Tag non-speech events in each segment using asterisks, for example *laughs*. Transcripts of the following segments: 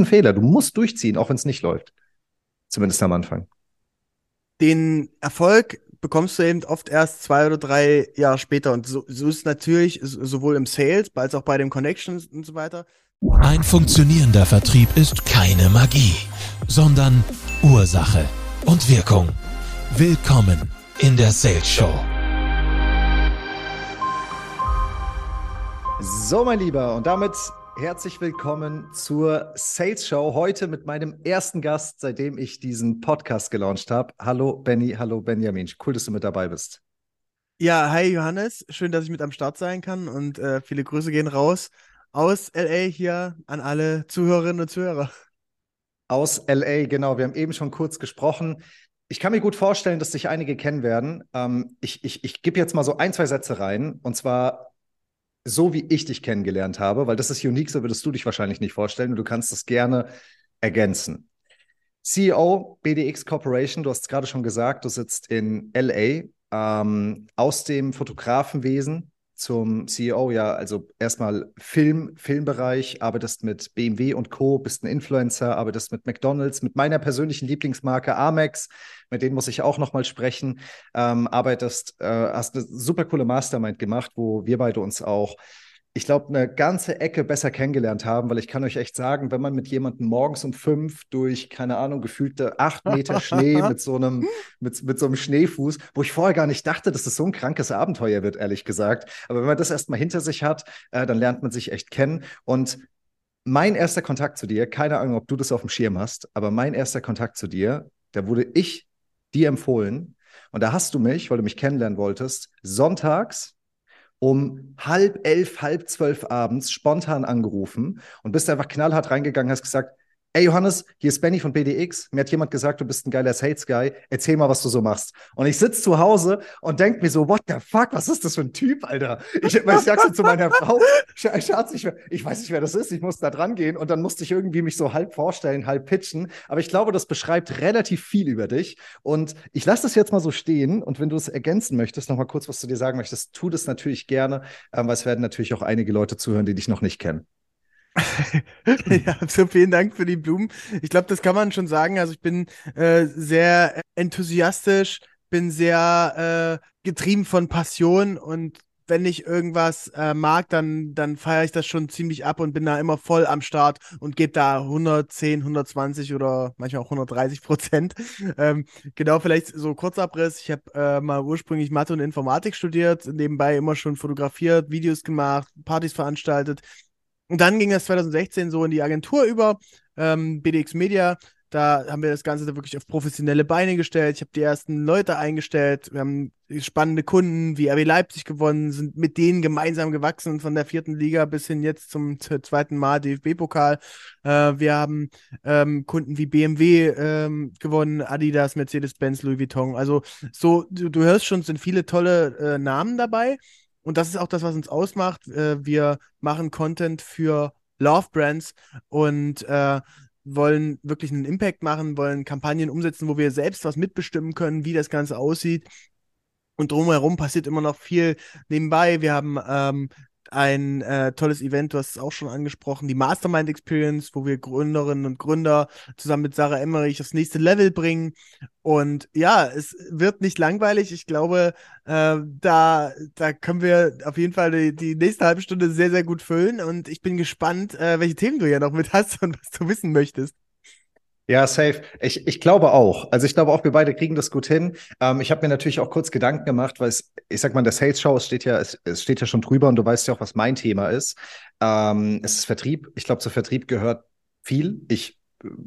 Riesenfehler. Du musst durchziehen, auch wenn es nicht läuft. Zumindest am Anfang. Den Erfolg bekommst du eben oft erst zwei oder drei Jahre später. Und so, so ist natürlich sowohl im Sales als auch bei den Connections und so weiter. Ein funktionierender Vertrieb ist keine Magie, sondern Ursache und Wirkung. Willkommen in der Sales Show. So, mein Lieber, und damit herzlich willkommen zur Sales Show. Heute mit meinem ersten Gast, seitdem ich diesen Podcast gelauncht habe. Hallo Benny, hallo Benjamin. Cool, dass du mit dabei bist. Ja, hi Johannes. Schön, dass ich mit am Start sein kann und äh, viele Grüße gehen raus aus LA hier an alle Zuhörerinnen und Zuhörer. Aus LA, genau. Wir haben eben schon kurz gesprochen. Ich kann mir gut vorstellen, dass sich einige kennen werden. Ähm, ich ich, ich gebe jetzt mal so ein, zwei Sätze rein. Und zwar so wie ich dich kennengelernt habe, weil das ist unique, so würdest du dich wahrscheinlich nicht vorstellen und du kannst das gerne ergänzen. CEO BDX Corporation, du hast es gerade schon gesagt, du sitzt in LA, ähm, aus dem Fotografenwesen zum CEO, ja, also erstmal Film, Filmbereich, arbeitest mit BMW und Co., bist ein Influencer, arbeitest mit McDonalds, mit meiner persönlichen Lieblingsmarke Amex, mit denen muss ich auch nochmal sprechen, ähm, arbeitest, äh, hast eine super coole Mastermind gemacht, wo wir beide uns auch ich glaube, eine ganze Ecke besser kennengelernt haben, weil ich kann euch echt sagen, wenn man mit jemandem morgens um fünf durch, keine Ahnung, gefühlte acht Meter Schnee *laughs* mit so einem, mit, mit so einem Schneefuß, wo ich vorher gar nicht dachte, dass das so ein krankes Abenteuer wird, ehrlich gesagt. Aber wenn man das erstmal hinter sich hat, äh, dann lernt man sich echt kennen. Und mein erster Kontakt zu dir, keine Ahnung, ob du das auf dem Schirm hast, aber mein erster Kontakt zu dir, da wurde ich dir empfohlen. Und da hast du mich, weil du mich kennenlernen wolltest, sonntags um halb elf, halb zwölf abends spontan angerufen und bist einfach knallhart reingegangen, hast gesagt, Ey Johannes, hier ist Benny von BDX. Mir hat jemand gesagt, du bist ein geiler Sales-Guy. Erzähl mal, was du so machst. Und ich sitze zu Hause und denke mir so, what the fuck, was ist das für ein Typ, Alter? Ich, ich sag so zu meiner Frau, Schatz, ich, ich weiß nicht, wer das ist, ich muss da dran gehen. Und dann musste ich irgendwie mich so halb vorstellen, halb pitchen. Aber ich glaube, das beschreibt relativ viel über dich. Und ich lasse das jetzt mal so stehen. Und wenn du es ergänzen möchtest, noch mal kurz was zu dir sagen möchtest, tu das natürlich gerne, ähm, weil es werden natürlich auch einige Leute zuhören, die dich noch nicht kennen. *laughs* ja, so vielen Dank für die Blumen. Ich glaube, das kann man schon sagen. Also ich bin äh, sehr enthusiastisch, bin sehr äh, getrieben von Passion und wenn ich irgendwas äh, mag, dann, dann feiere ich das schon ziemlich ab und bin da immer voll am Start und gebe da 110, 120 oder manchmal auch 130 Prozent. Ähm, genau, vielleicht so Kurzabriss. Ich habe äh, mal ursprünglich Mathe und Informatik studiert, nebenbei immer schon fotografiert, Videos gemacht, Partys veranstaltet und dann ging das 2016 so in die Agentur über, ähm, BDX Media. Da haben wir das Ganze wirklich auf professionelle Beine gestellt. Ich habe die ersten Leute eingestellt. Wir haben spannende Kunden wie RB Leipzig gewonnen, sind mit denen gemeinsam gewachsen von der vierten Liga bis hin jetzt zum zweiten Mal DFB-Pokal. Äh, wir haben ähm, Kunden wie BMW ähm, gewonnen, Adidas, Mercedes-Benz, Louis Vuitton. Also so, du, du hörst schon, sind viele tolle äh, Namen dabei. Und das ist auch das, was uns ausmacht. Äh, wir machen Content für Love Brands und äh, wollen wirklich einen Impact machen, wollen Kampagnen umsetzen, wo wir selbst was mitbestimmen können, wie das Ganze aussieht. Und drumherum passiert immer noch viel nebenbei. Wir haben ähm, ein äh, tolles Event, du hast es auch schon angesprochen, die Mastermind Experience, wo wir Gründerinnen und Gründer zusammen mit Sarah Emmerich aufs nächste Level bringen. Und ja, es wird nicht langweilig. Ich glaube, äh, da, da können wir auf jeden Fall die, die nächste halbe Stunde sehr, sehr gut füllen. Und ich bin gespannt, äh, welche Themen du ja noch mit hast *laughs* und was du wissen möchtest. Ja, safe. Ich, ich glaube auch. Also ich glaube auch, wir beide kriegen das gut hin. Ähm, ich habe mir natürlich auch kurz Gedanken gemacht, weil es, ich sag mal, der Sales Show es steht ja, es, es steht ja schon drüber und du weißt ja auch, was mein Thema ist. Ähm, es ist Vertrieb. Ich glaube, zu Vertrieb gehört viel. Ich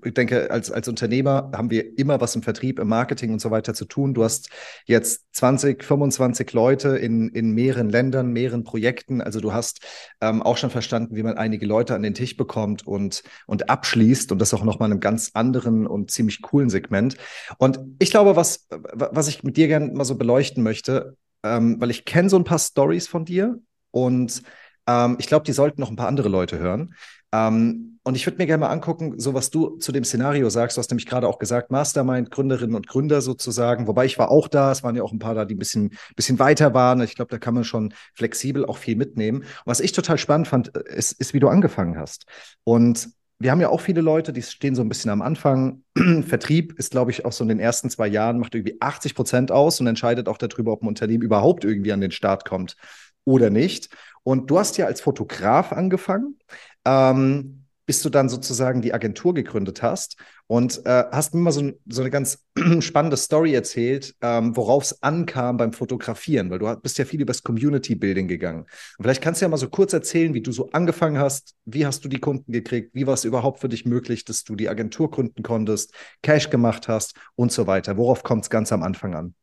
ich denke, als, als Unternehmer haben wir immer was im Vertrieb, im Marketing und so weiter zu tun. Du hast jetzt 20, 25 Leute in, in mehreren Ländern, mehreren Projekten. Also du hast ähm, auch schon verstanden, wie man einige Leute an den Tisch bekommt und, und abschließt und das auch nochmal in einem ganz anderen und ziemlich coolen Segment. Und ich glaube, was, was ich mit dir gerne mal so beleuchten möchte, ähm, weil ich kenne so ein paar Stories von dir und ähm, ich glaube, die sollten noch ein paar andere Leute hören. Ähm, und ich würde mir gerne mal angucken, so was du zu dem Szenario sagst. Du hast nämlich gerade auch gesagt, Mastermind, Gründerinnen und Gründer sozusagen. Wobei ich war auch da. Es waren ja auch ein paar da, die ein bisschen, bisschen weiter waren. Ich glaube, da kann man schon flexibel auch viel mitnehmen. Und was ich total spannend fand, ist, ist wie du angefangen hast. Und wir haben ja auch viele Leute, die stehen so ein bisschen am Anfang. *clears throat* Vertrieb ist, glaube ich, auch so in den ersten zwei Jahren, macht irgendwie 80 Prozent aus und entscheidet auch darüber, ob ein Unternehmen überhaupt irgendwie an den Start kommt oder nicht. Und du hast ja als Fotograf angefangen. Ähm, bis du dann sozusagen die Agentur gegründet hast und äh, hast mir mal so, so, eine ganz *clears throat* spannende Story erzählt, ähm, worauf es ankam beim Fotografieren, weil du bist ja viel übers Community Building gegangen. Und vielleicht kannst du ja mal so kurz erzählen, wie du so angefangen hast, wie hast du die Kunden gekriegt, wie war es überhaupt für dich möglich, dass du die Agentur gründen konntest, Cash gemacht hast und so weiter. Worauf kommt es ganz am Anfang an?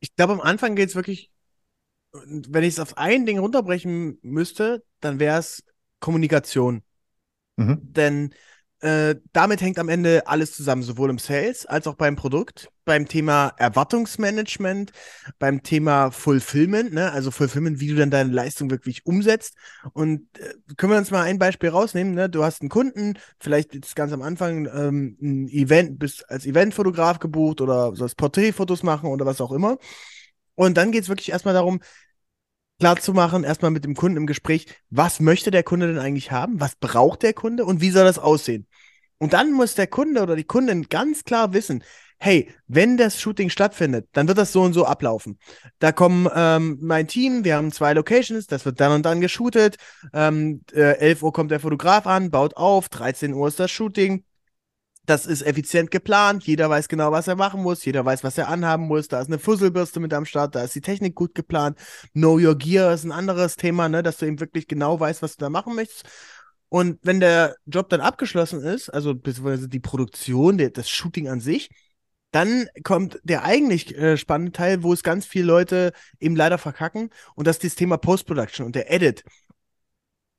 Ich glaube, am Anfang geht es wirklich, wenn ich es auf ein Ding runterbrechen müsste, dann wäre es Kommunikation. Mhm. Denn äh, damit hängt am Ende alles zusammen, sowohl im Sales als auch beim Produkt, beim Thema Erwartungsmanagement, beim Thema Fulfillment, ne? also Fulfillment, wie du dann deine Leistung wirklich umsetzt. Und äh, können wir uns mal ein Beispiel rausnehmen, ne? du hast einen Kunden, vielleicht jetzt ganz am Anfang ähm, ein Event, bist als Eventfotograf gebucht oder sollst Porträtfotos machen oder was auch immer. Und dann geht es wirklich erstmal darum, klar zu machen, erstmal mit dem Kunden im Gespräch, was möchte der Kunde denn eigentlich haben, was braucht der Kunde und wie soll das aussehen. Und dann muss der Kunde oder die Kundin ganz klar wissen, hey, wenn das Shooting stattfindet, dann wird das so und so ablaufen. Da kommen ähm, mein Team, wir haben zwei Locations, das wird dann und dann geshootet. Ähm, äh, 11 Uhr kommt der Fotograf an, baut auf, 13 Uhr ist das Shooting, das ist effizient geplant, jeder weiß genau, was er machen muss, jeder weiß, was er anhaben muss, da ist eine Fusselbürste mit am Start, da ist die Technik gut geplant. Know Your Gear ist ein anderes Thema, ne, dass du eben wirklich genau weißt, was du da machen möchtest. Und wenn der Job dann abgeschlossen ist, also beziehungsweise die Produktion, der, das Shooting an sich, dann kommt der eigentlich äh, spannende Teil, wo es ganz viele Leute eben leider verkacken, und das ist das Thema Post-Production und der Edit.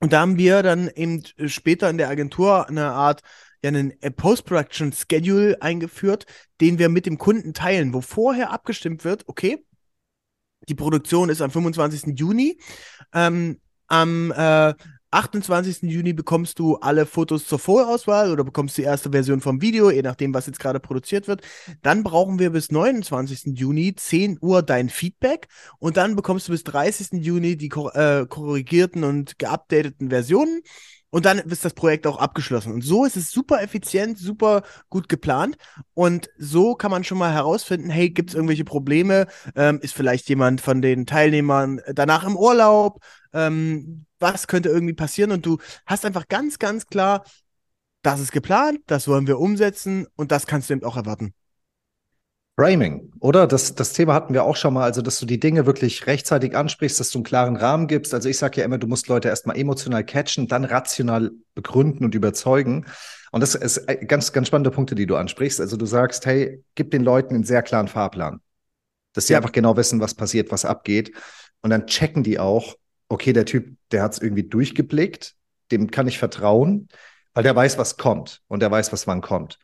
Und da haben wir dann eben später in der Agentur eine Art ja einen äh, Post-Production-Schedule eingeführt, den wir mit dem Kunden teilen, wo vorher abgestimmt wird, okay, die Produktion ist am 25. Juni, ähm, am äh, 28. Juni bekommst du alle Fotos zur Vorauswahl oder bekommst die erste Version vom Video, je nachdem, was jetzt gerade produziert wird. Dann brauchen wir bis 29. Juni 10 Uhr dein Feedback und dann bekommst du bis 30. Juni die äh, korrigierten und geupdateten Versionen. Und dann ist das Projekt auch abgeschlossen. Und so ist es super effizient, super gut geplant. Und so kann man schon mal herausfinden, hey, gibt es irgendwelche Probleme? Ähm, ist vielleicht jemand von den Teilnehmern danach im Urlaub? Ähm, was könnte irgendwie passieren? Und du hast einfach ganz, ganz klar, das ist geplant, das wollen wir umsetzen und das kannst du eben auch erwarten. Framing, oder? Das, das Thema hatten wir auch schon mal, also dass du die Dinge wirklich rechtzeitig ansprichst, dass du einen klaren Rahmen gibst. Also ich sage ja immer, du musst Leute erstmal emotional catchen, dann rational begründen und überzeugen. Und das ist ganz, ganz spannende Punkte, die du ansprichst. Also du sagst, hey, gib den Leuten einen sehr klaren Fahrplan, dass sie ja. einfach genau wissen, was passiert, was abgeht. Und dann checken die auch, okay, der Typ, der hat es irgendwie durchgeblickt, dem kann ich vertrauen, weil der weiß, was kommt und der weiß, was wann kommt.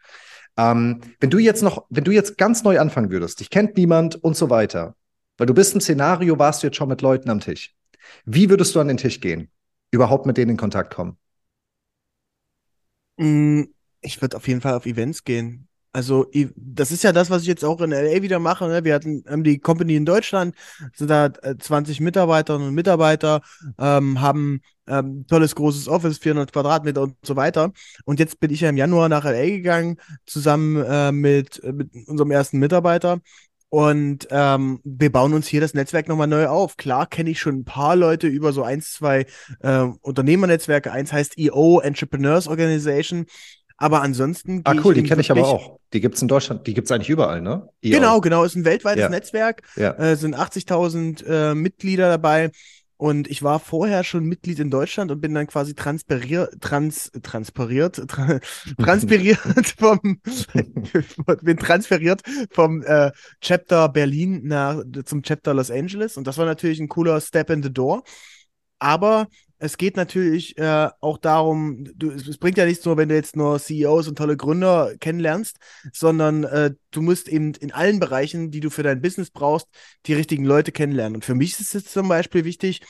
Ähm, wenn du jetzt noch, wenn du jetzt ganz neu anfangen würdest, dich kennt niemand und so weiter, weil du bist im Szenario, warst du jetzt schon mit Leuten am Tisch. Wie würdest du an den Tisch gehen? Überhaupt mit denen in Kontakt kommen? Mm, ich würde auf jeden Fall auf Events gehen. Also, das ist ja das, was ich jetzt auch in LA wieder mache. Ne? Wir hatten haben die Company in Deutschland, sind da 20 äh, Mitarbeiterinnen und Mitarbeiter, ähm, haben ähm, tolles großes Office, 400 Quadratmeter und so weiter. Und jetzt bin ich ja im Januar nach LA gegangen, zusammen äh, mit, mit unserem ersten Mitarbeiter. Und ähm, wir bauen uns hier das Netzwerk nochmal neu auf. Klar kenne ich schon ein paar Leute über so eins, zwei äh, Unternehmernetzwerke. Eins heißt EO, Entrepreneurs Organization. Aber ansonsten. Ah, cool, die kenne ich aber auch. Die gibt es in Deutschland, die gibt es eigentlich überall, ne? EO. Genau, genau, ist ein weltweites ja. Netzwerk. Ja. Äh, sind 80.000 äh, Mitglieder dabei. Und ich war vorher schon Mitglied in Deutschland und bin dann quasi transpiriert, trans, transpiriert, tra, *laughs* transpiriert vom, *laughs* bin transferiert vom äh, Chapter Berlin nach, zum Chapter Los Angeles. Und das war natürlich ein cooler Step in the Door. Aber es geht natürlich äh, auch darum, du, es bringt ja nichts nur, wenn du jetzt nur CEOs und tolle Gründer kennenlernst, sondern äh, du musst eben in allen Bereichen, die du für dein Business brauchst, die richtigen Leute kennenlernen. Und für mich ist es zum Beispiel wichtig,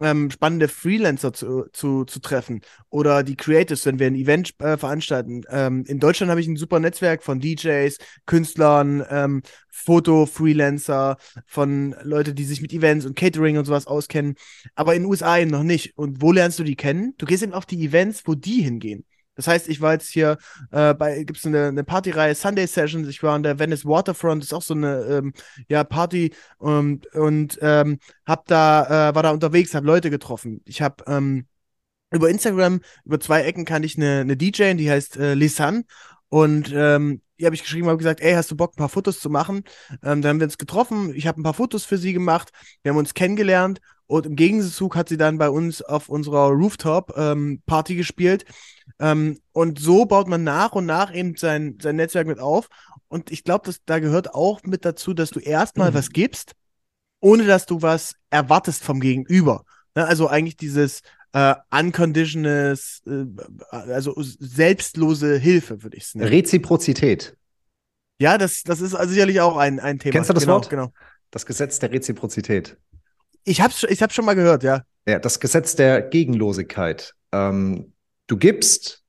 ähm, spannende Freelancer zu, zu, zu treffen oder die Creatives, wenn wir ein Event äh, veranstalten. Ähm, in Deutschland habe ich ein super Netzwerk von DJs, Künstlern, ähm, Foto-Freelancer, von Leuten, die sich mit Events und Catering und sowas auskennen, aber in den USA eben noch nicht. Und wo lernst du die kennen? Du gehst eben auf die Events, wo die hingehen. Das heißt, ich war jetzt hier äh, bei, gibt es eine, eine Partyreihe Sunday Sessions, ich war an der Venice Waterfront, ist auch so eine ähm, ja, Party und, und ähm, hab da, äh, war da unterwegs, habe Leute getroffen. Ich habe ähm, über Instagram, über zwei Ecken kannte ich eine, eine DJ, die heißt äh, Lisanne und ähm, die habe ich geschrieben, habe gesagt, ey, hast du Bock, ein paar Fotos zu machen? Ähm, dann haben wir uns getroffen, ich habe ein paar Fotos für sie gemacht, wir haben uns kennengelernt und im Gegenzug hat sie dann bei uns auf unserer Rooftop-Party ähm, gespielt. Ähm, und so baut man nach und nach eben sein, sein Netzwerk mit auf. Und ich glaube, da gehört auch mit dazu, dass du erstmal mhm. was gibst, ohne dass du was erwartest vom Gegenüber. Ne? Also eigentlich dieses äh, unconditioned, äh, also selbstlose Hilfe, würde ich es nennen. Reziprozität. Ja, das, das ist also sicherlich auch ein, ein Thema. Kennst du das genau, Wort? Genau. Das Gesetz der Reziprozität. Ich hab's, ich hab's schon mal gehört, ja. Ja, das Gesetz der Gegenlosigkeit. Ähm, du gibst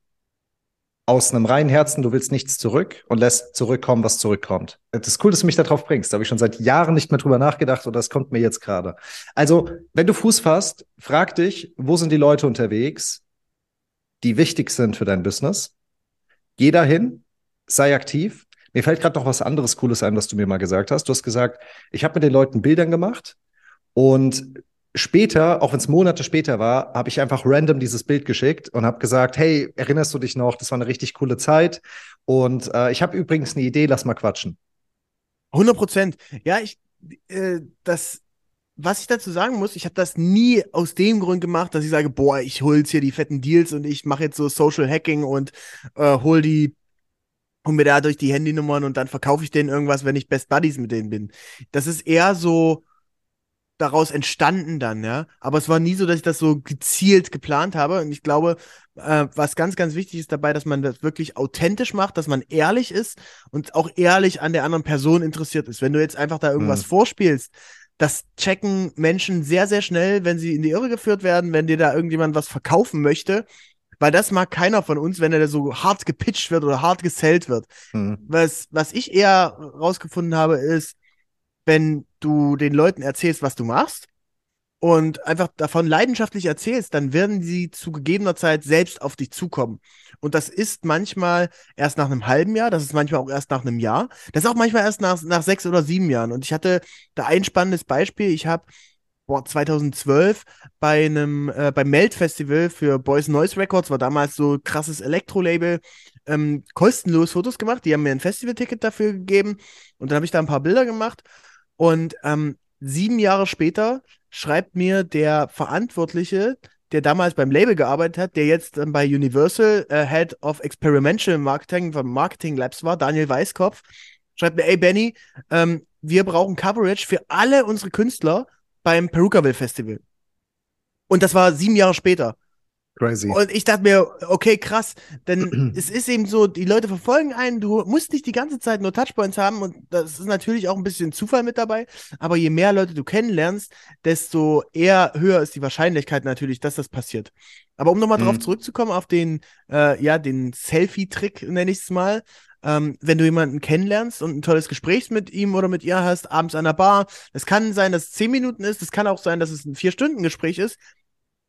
aus einem reinen Herzen, du willst nichts zurück und lässt zurückkommen, was zurückkommt. Das ist cool, dass du mich darauf bringst. Da habe ich schon seit Jahren nicht mehr drüber nachgedacht und das kommt mir jetzt gerade. Also, wenn du Fuß fasst, frag dich, wo sind die Leute unterwegs, die wichtig sind für dein Business? Geh dahin, sei aktiv. Mir fällt gerade noch was anderes Cooles ein, was du mir mal gesagt hast. Du hast gesagt, ich habe mit den Leuten Bildern gemacht und später, auch wenn es Monate später war, habe ich einfach random dieses Bild geschickt und habe gesagt, hey, erinnerst du dich noch? Das war eine richtig coole Zeit. Und äh, ich habe übrigens eine Idee, lass mal quatschen. 100 Prozent. Ja, ich, äh, das, was ich dazu sagen muss, ich habe das nie aus dem Grund gemacht, dass ich sage, boah, ich hol jetzt hier die fetten Deals und ich mache jetzt so Social Hacking und äh, hol die hol mir dadurch die Handynummern und dann verkaufe ich denen irgendwas, wenn ich Best Buddies mit denen bin. Das ist eher so, daraus entstanden dann, ja. Aber es war nie so, dass ich das so gezielt geplant habe. Und ich glaube, äh, was ganz, ganz wichtig ist dabei, dass man das wirklich authentisch macht, dass man ehrlich ist und auch ehrlich an der anderen Person interessiert ist. Wenn du jetzt einfach da irgendwas mhm. vorspielst, das checken Menschen sehr, sehr schnell, wenn sie in die Irre geführt werden, wenn dir da irgendjemand was verkaufen möchte. Weil das mag keiner von uns, wenn er so hart gepitcht wird oder hart gesellt wird. Mhm. Was, was ich eher rausgefunden habe, ist, wenn du den Leuten erzählst, was du machst und einfach davon leidenschaftlich erzählst, dann werden sie zu gegebener Zeit selbst auf dich zukommen. Und das ist manchmal erst nach einem halben Jahr, das ist manchmal auch erst nach einem Jahr, das ist auch manchmal erst nach, nach sechs oder sieben Jahren. Und ich hatte da ein spannendes Beispiel. Ich habe 2012 bei einem äh, beim Melt Festival für Boys Noise Records war damals so krasses Elektro-Label ähm, kostenlos Fotos gemacht. Die haben mir ein Festivalticket dafür gegeben und dann habe ich da ein paar Bilder gemacht und ähm, sieben Jahre später schreibt mir der Verantwortliche, der damals beim Label gearbeitet hat, der jetzt ähm, bei Universal äh, Head of Experimental Marketing von Marketing Labs war, Daniel Weiskopf, schreibt mir, ey Benny, ähm, wir brauchen Coverage für alle unsere Künstler beim Perukaville Festival. Und das war sieben Jahre später. Crazy. Und ich dachte mir, okay, krass, denn *clears throat* es ist eben so, die Leute verfolgen einen, du musst nicht die ganze Zeit nur Touchpoints haben und das ist natürlich auch ein bisschen Zufall mit dabei, aber je mehr Leute du kennenlernst, desto eher höher ist die Wahrscheinlichkeit natürlich, dass das passiert. Aber um nochmal mhm. drauf zurückzukommen, auf den, äh, ja, den Selfie-Trick, nenne ich es mal, ähm, wenn du jemanden kennenlernst und ein tolles Gespräch mit ihm oder mit ihr hast, abends an der Bar, es kann sein, dass es zehn Minuten ist, es kann auch sein, dass es ein Vier-Stunden-Gespräch ist,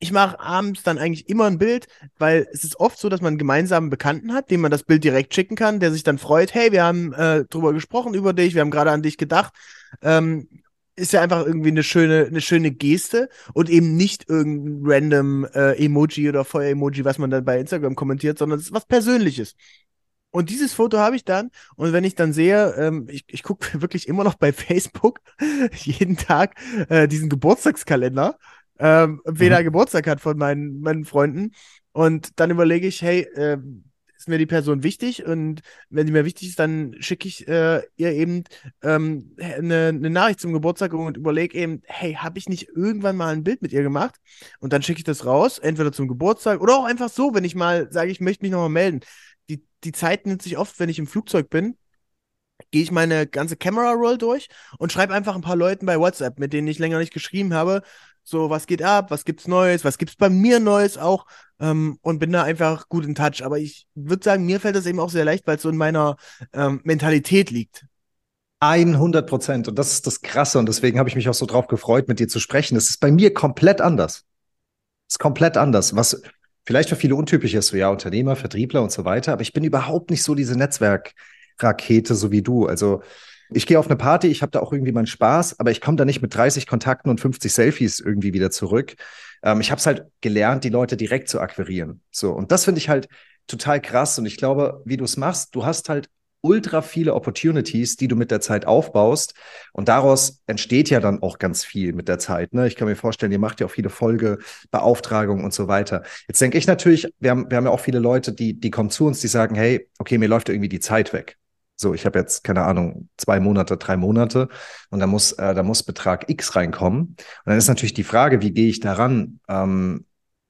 ich mache abends dann eigentlich immer ein Bild, weil es ist oft so, dass man einen gemeinsamen Bekannten hat, dem man das Bild direkt schicken kann, der sich dann freut, hey, wir haben äh, drüber gesprochen über dich, wir haben gerade an dich gedacht. Ähm, ist ja einfach irgendwie eine schöne, eine schöne Geste und eben nicht irgendein random äh, Emoji oder Feuer-Emoji, was man dann bei Instagram kommentiert, sondern es ist was Persönliches. Und dieses Foto habe ich dann. Und wenn ich dann sehe, ähm, ich, ich gucke *laughs* wirklich immer noch bei Facebook *laughs* jeden Tag äh, diesen Geburtstagskalender ähm, weder mhm. Geburtstag hat von meinen, meinen Freunden. Und dann überlege ich, hey, äh, ist mir die Person wichtig? Und wenn die mir wichtig ist, dann schicke ich äh, ihr eben ähm, eine, eine Nachricht zum Geburtstag und überlege eben, hey, habe ich nicht irgendwann mal ein Bild mit ihr gemacht? Und dann schicke ich das raus, entweder zum Geburtstag oder auch einfach so, wenn ich mal sage, ich möchte mich nochmal melden. Die, die Zeit nimmt sich oft, wenn ich im Flugzeug bin, gehe ich meine ganze Camera Roll durch und schreibe einfach ein paar Leuten bei WhatsApp, mit denen ich länger nicht geschrieben habe, so, was geht ab, was gibt's Neues, was gibt's bei mir Neues auch ähm, und bin da einfach gut in Touch. Aber ich würde sagen, mir fällt das eben auch sehr leicht, weil es so in meiner ähm, Mentalität liegt. 100 Prozent. Und das ist das Krasse. Und deswegen habe ich mich auch so drauf gefreut, mit dir zu sprechen. Das ist bei mir komplett anders. Das ist komplett anders. Was, vielleicht für viele untypisch ist, so ja, Unternehmer, Vertriebler und so weiter, aber ich bin überhaupt nicht so diese Netzwerkrakete, so wie du. Also ich gehe auf eine Party, ich habe da auch irgendwie meinen Spaß, aber ich komme da nicht mit 30 Kontakten und 50 Selfies irgendwie wieder zurück. Ähm, ich habe es halt gelernt, die Leute direkt zu akquirieren. So, und das finde ich halt total krass. Und ich glaube, wie du es machst, du hast halt ultra viele Opportunities, die du mit der Zeit aufbaust. Und daraus entsteht ja dann auch ganz viel mit der Zeit. Ne? Ich kann mir vorstellen, ihr macht ja auch viele Folgebeauftragungen und so weiter. Jetzt denke ich natürlich, wir haben, wir haben ja auch viele Leute, die, die kommen zu uns, die sagen, hey, okay, mir läuft irgendwie die Zeit weg. So, ich habe jetzt, keine Ahnung, zwei Monate, drei Monate und da muss, äh, da muss Betrag X reinkommen. Und dann ist natürlich die Frage, wie gehe ich daran? Ähm,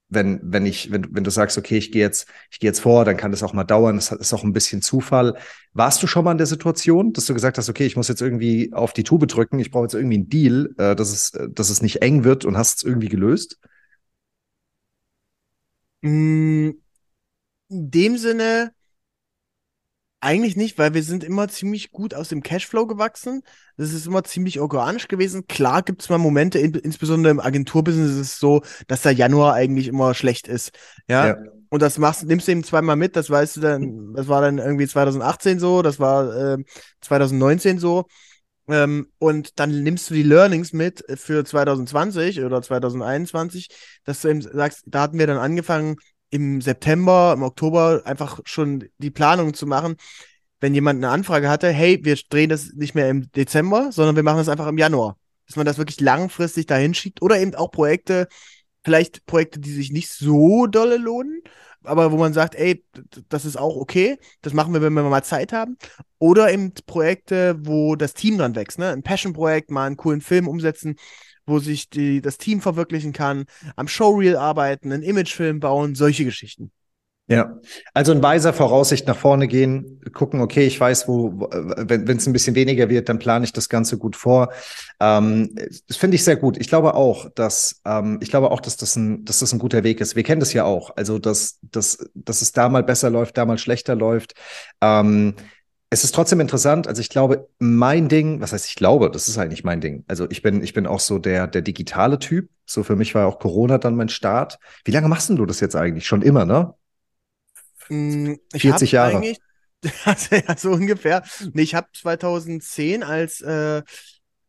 wenn, wenn ich, wenn, wenn du sagst, okay, ich gehe jetzt, ich gehe jetzt vor, dann kann das auch mal dauern, das ist auch ein bisschen Zufall. Warst du schon mal in der Situation, dass du gesagt hast, okay, ich muss jetzt irgendwie auf die Tube drücken, ich brauche jetzt irgendwie einen Deal, äh, dass es, dass es nicht eng wird und hast es irgendwie gelöst? Mm, in dem Sinne, eigentlich nicht, weil wir sind immer ziemlich gut aus dem Cashflow gewachsen. Das ist immer ziemlich organisch gewesen. Klar gibt es mal Momente, in, insbesondere im Agenturbusiness ist es so, dass der Januar eigentlich immer schlecht ist. Ja. ja. Und das machst, nimmst du eben zweimal mit, das weißt du dann, das war dann irgendwie 2018 so, das war äh, 2019 so. Ähm, und dann nimmst du die Learnings mit für 2020 oder 2021, dass du eben sagst, da hatten wir dann angefangen, im September, im Oktober einfach schon die Planung zu machen, wenn jemand eine Anfrage hatte, hey, wir drehen das nicht mehr im Dezember, sondern wir machen das einfach im Januar. Dass man das wirklich langfristig dahin schiebt oder eben auch Projekte, vielleicht Projekte, die sich nicht so dolle lohnen, aber wo man sagt, ey, das ist auch okay, das machen wir, wenn wir mal Zeit haben. Oder eben Projekte, wo das Team dann wächst, ne? Ein Passion-Projekt, mal einen coolen Film umsetzen, wo sich die, das Team verwirklichen kann, am Showreel arbeiten, einen Imagefilm bauen, solche Geschichten. Ja, also in weiser Voraussicht nach vorne gehen, gucken, okay, ich weiß, wo, wenn es ein bisschen weniger wird, dann plane ich das Ganze gut vor. Ähm, das finde ich sehr gut. Ich glaube auch, dass ähm, ich glaube auch, dass das ein, dass das ein guter Weg ist. Wir kennen das ja auch. Also dass, dass, dass es da mal besser läuft, da mal schlechter läuft. Ähm, es ist trotzdem interessant. Also ich glaube, mein Ding, was heißt ich glaube, das ist eigentlich mein Ding. Also ich bin, ich bin auch so der, der digitale Typ. So für mich war auch Corona dann mein Start. Wie lange machst du das jetzt eigentlich? Schon immer, ne? Mm, ich 40 Jahre. Eigentlich, *laughs* also ja, so ungefähr. Nee, ich habe 2010 als äh,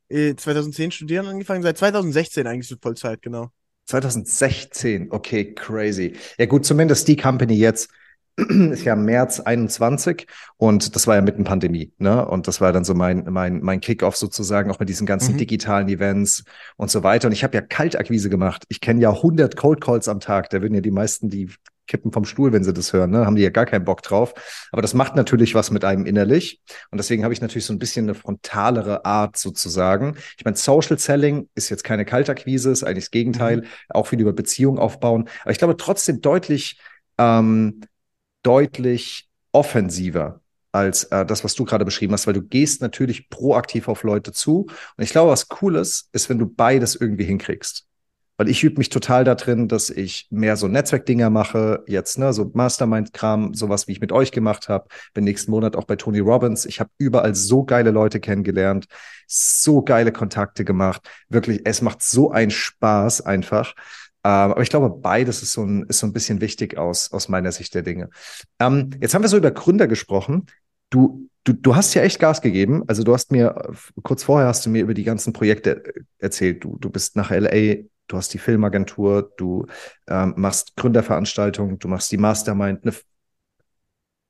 2010 äh, studieren angefangen, seit 2016 eigentlich so Vollzeit, genau. 2016, okay, crazy. Ja gut, zumindest die Company jetzt *clears throat* ist ja März 21 und das war ja mitten Pandemie, ne? Und das war dann so mein mein mein Kickoff sozusagen auch mit diesen ganzen mhm. digitalen Events und so weiter. Und ich habe ja Kaltakquise gemacht. Ich kenne ja 100 Cold Calls am Tag. Da würden ja die meisten die kippen vom Stuhl, wenn sie das hören, ne? Haben die ja gar keinen Bock drauf. Aber das macht natürlich was mit einem innerlich und deswegen habe ich natürlich so ein bisschen eine frontalere Art sozusagen. Ich meine, Social Selling ist jetzt keine Kaltakquise, ist eigentlich das Gegenteil. Mhm. Auch viel über Beziehung aufbauen. Aber ich glaube trotzdem deutlich ähm, deutlich offensiver als äh, das, was du gerade beschrieben hast, weil du gehst natürlich proaktiv auf Leute zu. Und ich glaube, was cool ist, ist, wenn du beides irgendwie hinkriegst. Weil ich übe mich total da drin, dass ich mehr so Netzwerkdinger mache, jetzt, ne, so Mastermind-Kram, sowas, wie ich mit euch gemacht habe. Bin nächsten Monat auch bei Tony Robbins. Ich habe überall so geile Leute kennengelernt, so geile Kontakte gemacht. Wirklich, es macht so einen Spaß einfach. Ähm, aber ich glaube, beides ist so ein, ist so ein bisschen wichtig aus, aus meiner Sicht der Dinge. Ähm, jetzt haben wir so über Gründer gesprochen. Du, du, du hast ja echt Gas gegeben. Also du hast mir, kurz vorher hast du mir über die ganzen Projekte äh, erzählt. Du, du bist nach LA, du hast die Filmagentur, du ähm, machst Gründerveranstaltungen, du machst die Mastermind. Ne,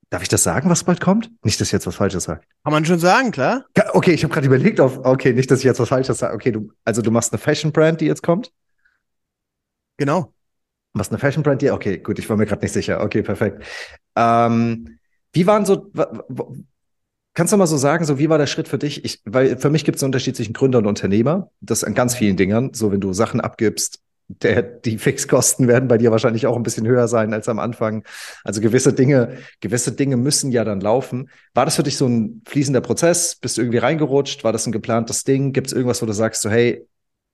Darf ich das sagen, was bald kommt? Nicht, dass ich jetzt was Falsches sage. Kann man schon sagen, klar. Okay, ich habe gerade überlegt auf, okay, nicht, dass ich jetzt was Falsches sage. Okay, du, also du machst eine Fashion Brand, die jetzt kommt? Genau. Was eine Fashion Brand? Ja, okay, gut, ich war mir gerade nicht sicher. Okay, perfekt. Ähm, wie waren so, kannst du mal so sagen, so wie war der Schritt für dich? Ich, weil für mich gibt es einen Unterschied zwischen Gründer und Unternehmer. Das an ganz vielen Dingern. So, wenn du Sachen abgibst, der, die Fixkosten werden bei dir wahrscheinlich auch ein bisschen höher sein als am Anfang. Also gewisse Dinge, gewisse Dinge müssen ja dann laufen. War das für dich so ein fließender Prozess? Bist du irgendwie reingerutscht? War das ein geplantes Ding? Gibt es irgendwas, wo du sagst, so, hey,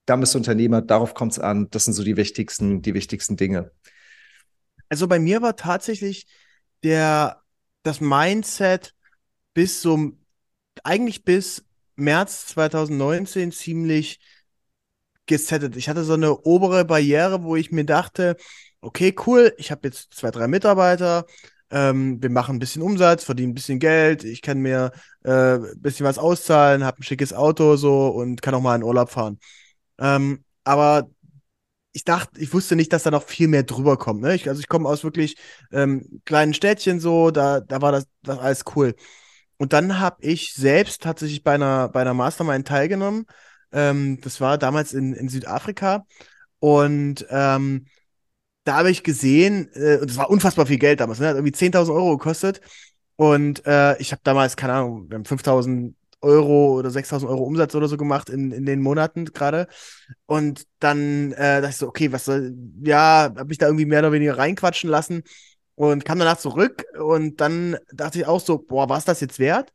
da bist du Unternehmer, darauf kommt es an, das sind so die wichtigsten, die wichtigsten Dinge. Also bei mir war tatsächlich der, das Mindset bis so, eigentlich bis März 2019 ziemlich gesettet. Ich hatte so eine obere Barriere, wo ich mir dachte, okay, cool, ich habe jetzt zwei, drei Mitarbeiter, ähm, wir machen ein bisschen Umsatz, verdienen ein bisschen Geld, ich kann mir äh, ein bisschen was auszahlen, habe ein schickes Auto so und kann auch mal in Urlaub fahren. Ähm, aber ich dachte, ich wusste nicht, dass da noch viel mehr drüber kommt. Ne? Ich, also ich komme aus wirklich ähm, kleinen Städtchen so, da, da war das, das alles cool. Und dann habe ich selbst tatsächlich bei einer, bei einer Mastermind teilgenommen. Ähm, das war damals in, in Südafrika. Und ähm, da habe ich gesehen, äh, und das war unfassbar viel Geld damals, ne? hat irgendwie 10.000 Euro gekostet. Und äh, ich habe damals, keine Ahnung, wir haben 5.000 Euro oder 6.000 Euro Umsatz oder so gemacht in, in den Monaten gerade. Und dann äh, dachte ich so, okay, was soll, ja, habe ich da irgendwie mehr oder weniger reinquatschen lassen und kam danach zurück. Und dann dachte ich auch so, boah, war es das jetzt wert?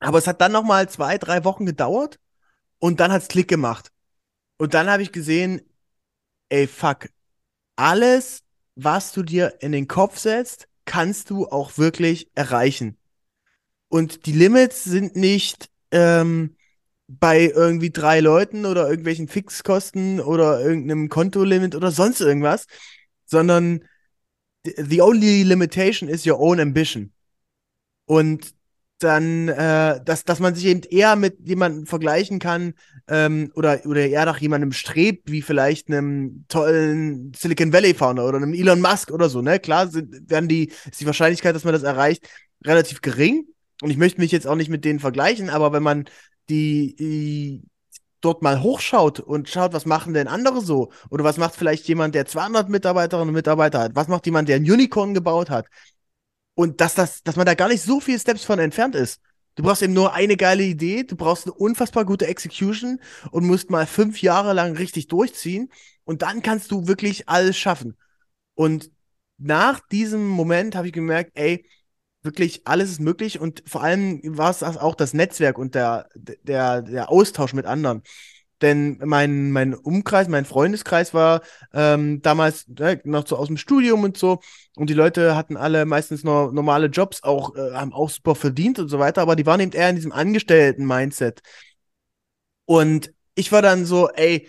Aber es hat dann noch mal zwei, drei Wochen gedauert und dann hat's Klick gemacht. Und dann habe ich gesehen, ey, fuck, alles, was du dir in den Kopf setzt, kannst du auch wirklich erreichen. Und die Limits sind nicht ähm, bei irgendwie drei Leuten oder irgendwelchen Fixkosten oder irgendeinem Kontolimit oder sonst irgendwas, sondern the only limitation is your own ambition. Und dann, äh, dass, dass man sich eben eher mit jemandem vergleichen kann ähm, oder, oder eher nach jemandem strebt, wie vielleicht einem tollen Silicon Valley Founder oder einem Elon Musk oder so, ne? Klar sind, werden die, ist die Wahrscheinlichkeit, dass man das erreicht, relativ gering. Und ich möchte mich jetzt auch nicht mit denen vergleichen, aber wenn man die, die dort mal hochschaut und schaut, was machen denn andere so? Oder was macht vielleicht jemand, der 200 Mitarbeiterinnen und Mitarbeiter hat? Was macht jemand, der ein Unicorn gebaut hat? Und dass, das, dass man da gar nicht so viele Steps von entfernt ist. Du brauchst eben nur eine geile Idee, du brauchst eine unfassbar gute Execution und musst mal fünf Jahre lang richtig durchziehen und dann kannst du wirklich alles schaffen. Und nach diesem Moment habe ich gemerkt, ey, wirklich alles ist möglich und vor allem war es auch das Netzwerk und der, der, der Austausch mit anderen. Denn mein, mein Umkreis, mein Freundeskreis war ähm, damals äh, noch so aus dem Studium und so. Und die Leute hatten alle meistens noch normale Jobs, auch, äh, haben auch super verdient und so weiter, aber die waren eben eher in diesem Angestellten-Mindset. Und ich war dann so, ey,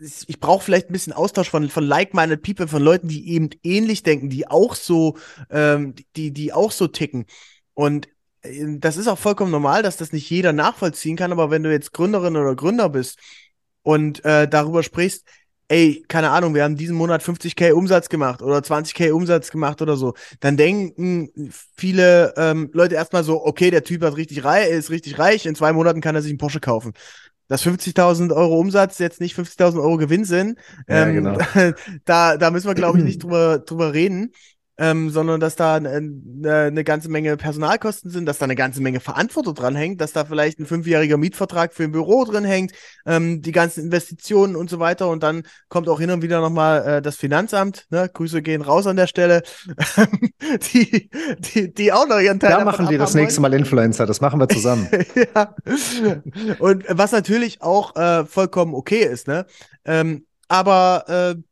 ich brauche vielleicht ein bisschen Austausch von, von like-minded people, von Leuten, die eben ähnlich denken, die auch so, ähm, die, die auch so ticken. Und äh, das ist auch vollkommen normal, dass das nicht jeder nachvollziehen kann, aber wenn du jetzt Gründerin oder Gründer bist und äh, darüber sprichst, ey, keine Ahnung, wir haben diesen Monat 50k Umsatz gemacht oder 20k Umsatz gemacht oder so, dann denken viele ähm, Leute erstmal so, okay, der Typ hat richtig reich, ist richtig reich, in zwei Monaten kann er sich einen Porsche kaufen dass 50.000 Euro Umsatz jetzt nicht 50.000 Euro Gewinn sind. Ja, ähm, genau. *laughs* da, da müssen wir, glaube ich, nicht *clears throat* drüber, drüber reden ähm, sondern dass da eine, eine ganze Menge Personalkosten sind, dass da eine ganze Menge Verantwortung dran hängt, dass da vielleicht ein fünfjähriger Mietvertrag für ein Büro drin hängt, ähm, die ganzen Investitionen und so weiter. Und dann kommt auch hin und wieder nochmal äh, das Finanzamt. Ne? Grüße gehen raus an der Stelle. *laughs* die, die, die auch noch ihren Teil. Da machen die das nächste Mal Influencer. Das machen wir zusammen. *laughs* ja. Und was natürlich auch äh, vollkommen okay ist, ne? Ähm, aber äh,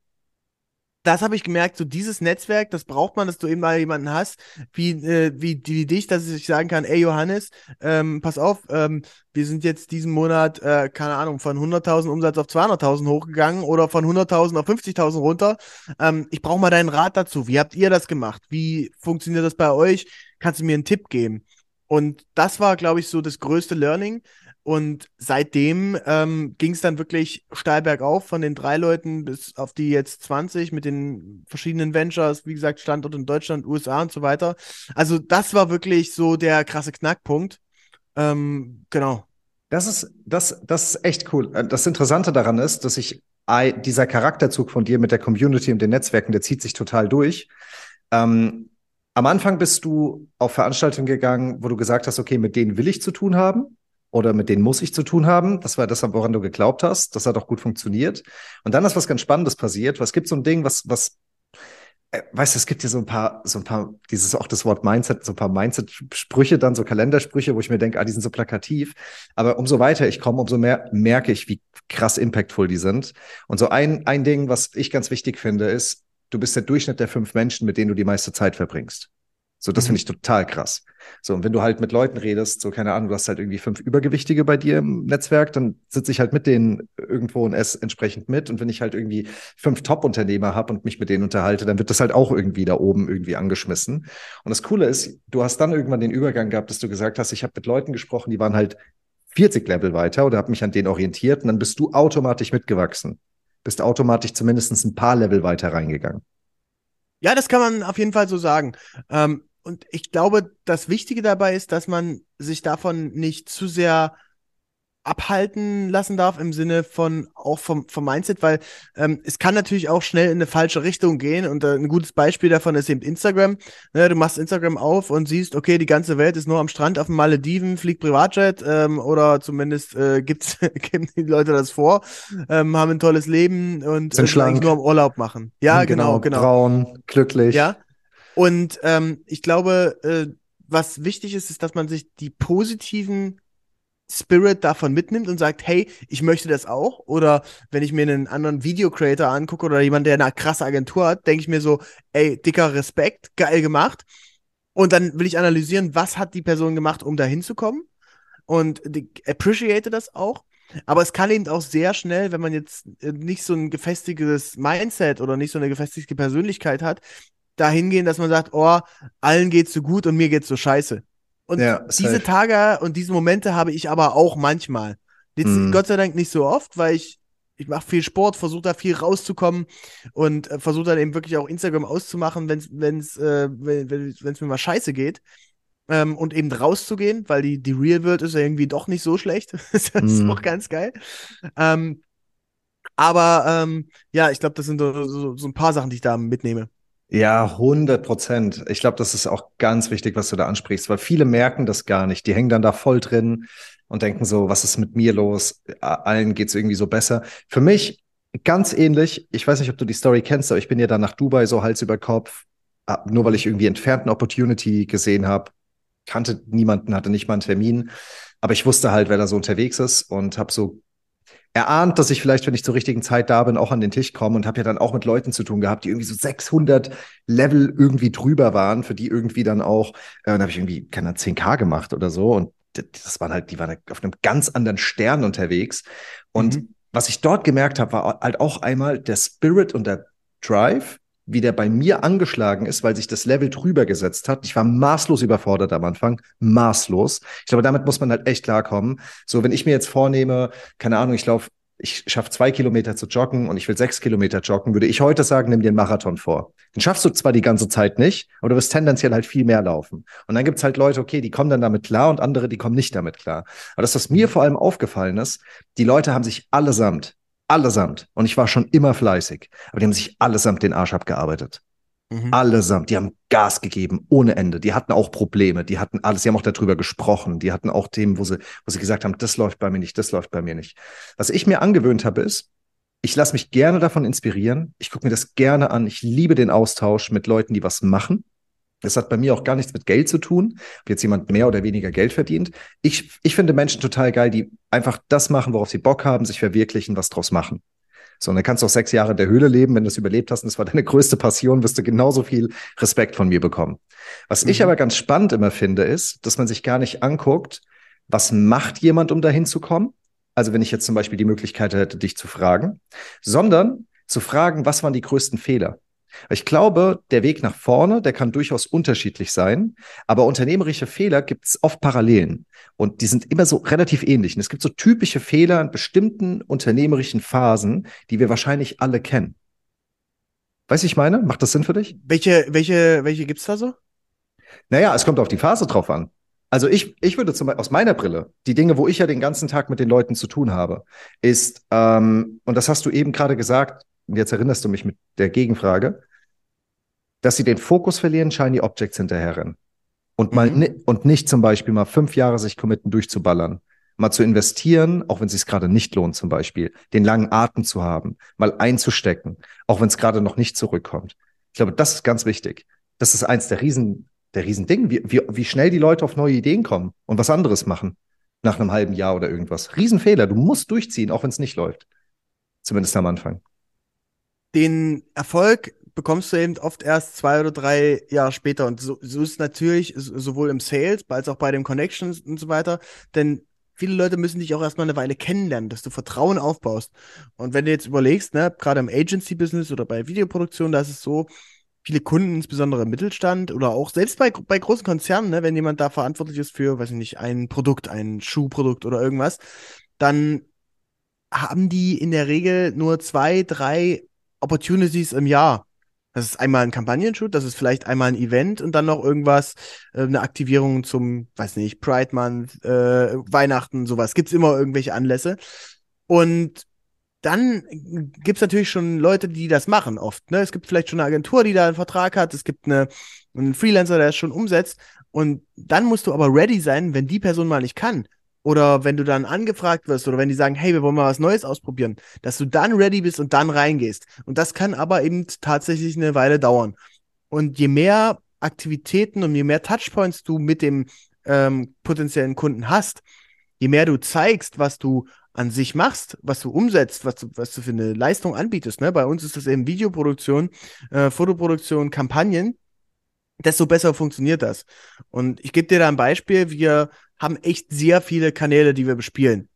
das habe ich gemerkt, so dieses Netzwerk, das braucht man, dass du eben mal jemanden hast, wie, äh, wie, wie dich, dass ich sagen kann, ey Johannes, ähm, pass auf, ähm, wir sind jetzt diesen Monat, äh, keine Ahnung, von 100.000 Umsatz auf 200.000 hochgegangen oder von 100.000 auf 50.000 runter. Ähm, ich brauche mal deinen Rat dazu. Wie habt ihr das gemacht? Wie funktioniert das bei euch? Kannst du mir einen Tipp geben? Und das war, glaube ich, so das größte Learning, und seitdem ähm, ging es dann wirklich steil bergauf von den drei Leuten bis auf die jetzt 20 mit den verschiedenen Ventures, wie gesagt, Standort in Deutschland, USA und so weiter. Also das war wirklich so der krasse Knackpunkt. Ähm, genau. Das ist, das, das ist echt cool. Äh, das Interessante daran ist, dass ich dieser Charakterzug von dir mit der Community und den Netzwerken, der zieht sich total durch. Ähm, am Anfang bist du auf Veranstaltungen gegangen, wo du gesagt hast, okay, mit denen will ich zu tun haben oder mit denen muss ich zu tun haben. Das war das, woran du geglaubt hast. Das hat auch gut funktioniert. Und dann ist was ganz Spannendes passiert. Was gibt so ein Ding, was, was, äh, weißt du, es gibt hier so ein paar, so ein paar, dieses auch das Wort Mindset, so ein paar Mindset-Sprüche, dann so Kalendersprüche, wo ich mir denke, ah, die sind so plakativ. Aber umso weiter ich komme, umso mehr merke ich, wie krass impactful die sind. Und so ein, ein Ding, was ich ganz wichtig finde, ist, du bist der Durchschnitt der fünf Menschen, mit denen du die meiste Zeit verbringst. So, das mhm. finde ich total krass. So, und wenn du halt mit Leuten redest, so, keine Ahnung, du hast halt irgendwie fünf Übergewichtige bei dir im Netzwerk, dann sitze ich halt mit denen irgendwo und esse entsprechend mit. Und wenn ich halt irgendwie fünf Top-Unternehmer habe und mich mit denen unterhalte, dann wird das halt auch irgendwie da oben irgendwie angeschmissen. Und das Coole ist, du hast dann irgendwann den Übergang gehabt, dass du gesagt hast, ich habe mit Leuten gesprochen, die waren halt 40 Level weiter oder habe mich an denen orientiert und dann bist du automatisch mitgewachsen. Bist automatisch zumindest ein paar Level weiter reingegangen. Ja, das kann man auf jeden Fall so sagen. Ähm, und ich glaube, das Wichtige dabei ist, dass man sich davon nicht zu sehr abhalten lassen darf im Sinne von auch vom, vom Mindset, weil ähm, es kann natürlich auch schnell in eine falsche Richtung gehen und äh, ein gutes Beispiel davon ist eben Instagram. Ne, du machst Instagram auf und siehst, okay, die ganze Welt ist nur am Strand auf den Malediven, fliegt Privatjet ähm, oder zumindest äh, gibt's, *laughs* geben die Leute das vor, ähm, haben ein tolles Leben und sind äh, nur am Urlaub machen. Ja, genau, genau. genau. Braun, glücklich. Ja. Und ähm, ich glaube, äh, was wichtig ist, ist, dass man sich die positiven Spirit davon mitnimmt und sagt, hey, ich möchte das auch. Oder wenn ich mir einen anderen Video-Creator angucke oder jemand, der eine krasse Agentur hat, denke ich mir so, ey, dicker Respekt, geil gemacht. Und dann will ich analysieren, was hat die Person gemacht, um da hinzukommen. Und appreciate das auch. Aber es kann eben auch sehr schnell, wenn man jetzt äh, nicht so ein gefestigtes Mindset oder nicht so eine gefestigte Persönlichkeit hat, dahin gehen, dass man sagt, oh, allen geht's so gut und mir geht's so scheiße. Und ja, diese Tage und diese Momente habe ich aber auch manchmal. Jetzt mm. Gott sei Dank nicht so oft, weil ich, ich mache viel Sport, versuche da viel rauszukommen und äh, versuche dann eben wirklich auch Instagram auszumachen, wenn's, wenn's, äh, wenn es mir mal scheiße geht. Ähm, und eben rauszugehen, weil die, die Real World ist ja irgendwie doch nicht so schlecht. *laughs* das ist mm. auch ganz geil. Ähm, aber ähm, ja, ich glaube, das sind so, so, so ein paar Sachen, die ich da mitnehme. Ja, 100 Prozent. Ich glaube, das ist auch ganz wichtig, was du da ansprichst, weil viele merken das gar nicht. Die hängen dann da voll drin und denken so, was ist mit mir los? Allen geht's irgendwie so besser. Für mich ganz ähnlich. Ich weiß nicht, ob du die Story kennst, aber ich bin ja dann nach Dubai so Hals über Kopf, nur weil ich irgendwie entfernten Opportunity gesehen habe. Kannte niemanden, hatte nicht mal einen Termin. Aber ich wusste halt, wer da so unterwegs ist und habe so erahnt, dass ich vielleicht, wenn ich zur richtigen Zeit da bin, auch an den Tisch komme und habe ja dann auch mit Leuten zu tun gehabt, die irgendwie so 600 Level irgendwie drüber waren, für die irgendwie dann auch, äh, dann habe ich irgendwie, keine 10k gemacht oder so und das waren halt, die waren halt auf einem ganz anderen Stern unterwegs und mhm. was ich dort gemerkt habe, war halt auch einmal der Spirit und der Drive, wie der bei mir angeschlagen ist, weil sich das Level drüber gesetzt hat. Ich war maßlos überfordert am Anfang, maßlos. Ich glaube, damit muss man halt echt klarkommen. So, wenn ich mir jetzt vornehme, keine Ahnung, ich laufe, ich schaffe zwei Kilometer zu joggen und ich will sechs Kilometer joggen, würde ich heute sagen, nimm dir einen Marathon vor. Den schaffst du zwar die ganze Zeit nicht, aber du wirst tendenziell halt viel mehr laufen. Und dann gibt's halt Leute, okay, die kommen dann damit klar und andere, die kommen nicht damit klar. Aber das, was mir vor allem aufgefallen ist, die Leute haben sich allesamt Allesamt. Und ich war schon immer fleißig. Aber die haben sich allesamt den Arsch abgearbeitet. Mhm. Allesamt. Die haben Gas gegeben, ohne Ende. Die hatten auch Probleme. Die hatten alles. Die haben auch darüber gesprochen. Die hatten auch Themen, wo sie, wo sie gesagt haben, das läuft bei mir nicht, das läuft bei mir nicht. Was ich mir angewöhnt habe, ist, ich lasse mich gerne davon inspirieren. Ich gucke mir das gerne an. Ich liebe den Austausch mit Leuten, die was machen. Das hat bei mir auch gar nichts mit Geld zu tun, ob jetzt jemand mehr oder weniger Geld verdient. Ich, ich finde Menschen total geil, die einfach das machen, worauf sie Bock haben, sich verwirklichen, was draus machen. So, und dann kannst du auch sechs Jahre in der Höhle leben. Wenn du es überlebt hast und das war deine größte Passion, wirst du genauso viel Respekt von mir bekommen. Was mhm. ich aber ganz spannend immer finde, ist, dass man sich gar nicht anguckt, was macht jemand, um dahin zu kommen? Also wenn ich jetzt zum Beispiel die Möglichkeit hätte, dich zu fragen, sondern zu fragen, was waren die größten Fehler? Ich glaube, der Weg nach vorne, der kann durchaus unterschiedlich sein, aber unternehmerische Fehler gibt es oft Parallelen und die sind immer so relativ ähnlich. Und es gibt so typische Fehler in bestimmten unternehmerischen Phasen, die wir wahrscheinlich alle kennen. Weißt du, ich meine? Macht das Sinn für dich? Welche, welche, welche gibt's da so? Naja, es kommt auf die Phase drauf an. Also ich, ich würde zum Beispiel aus meiner Brille, die Dinge, wo ich ja den ganzen Tag mit den Leuten zu tun habe, ist, ähm, und das hast du eben gerade gesagt, jetzt erinnerst du mich mit der Gegenfrage, dass sie den Fokus verlieren, Shiny Objects hinterherrennen. Und mal mhm. und nicht zum Beispiel mal fünf Jahre sich committen, durchzuballern. Mal zu investieren, auch wenn es sich gerade nicht lohnt, zum Beispiel, den langen Atem zu haben, mal einzustecken, auch wenn es gerade noch nicht zurückkommt. Ich glaube, das ist ganz wichtig. Das ist eins der Riesen, der Riesending, wie, wie, wie schnell die Leute auf neue Ideen kommen und was anderes machen nach einem halben Jahr oder irgendwas. Riesenfehler. Du musst durchziehen, auch wenn es nicht läuft. Zumindest am Anfang den Erfolg bekommst du eben oft erst zwei oder drei Jahre später. Und so, so ist es natürlich sowohl im Sales als auch bei den Connections und so weiter. Denn viele Leute müssen dich auch erstmal eine Weile kennenlernen, dass du Vertrauen aufbaust. Und wenn du jetzt überlegst, ne, gerade im Agency-Business oder bei Videoproduktion, da ist es so, viele Kunden, insbesondere im Mittelstand oder auch selbst bei, bei großen Konzernen, ne, wenn jemand da verantwortlich ist für, weiß ich nicht, ein Produkt, ein Schuhprodukt oder irgendwas, dann haben die in der Regel nur zwei, drei Opportunities im Jahr. Das ist einmal ein Kampagnenshoot, das ist vielleicht einmal ein Event und dann noch irgendwas, äh, eine Aktivierung zum, weiß nicht, Pride Month, äh, Weihnachten, sowas. Gibt es immer irgendwelche Anlässe. Und dann gibt es natürlich schon Leute, die das machen oft. Ne? Es gibt vielleicht schon eine Agentur, die da einen Vertrag hat. Es gibt eine, einen Freelancer, der es schon umsetzt. Und dann musst du aber ready sein, wenn die Person mal nicht kann. Oder wenn du dann angefragt wirst oder wenn die sagen, hey, wir wollen mal was Neues ausprobieren, dass du dann ready bist und dann reingehst. Und das kann aber eben tatsächlich eine Weile dauern. Und je mehr Aktivitäten und je mehr Touchpoints du mit dem ähm, potenziellen Kunden hast, je mehr du zeigst, was du an sich machst, was du umsetzt, was du, was du für eine Leistung anbietest. Ne? Bei uns ist das eben Videoproduktion, äh, Fotoproduktion, Kampagnen desto besser funktioniert das. Und ich gebe dir da ein Beispiel. Wir haben echt sehr viele Kanäle, die wir bespielen.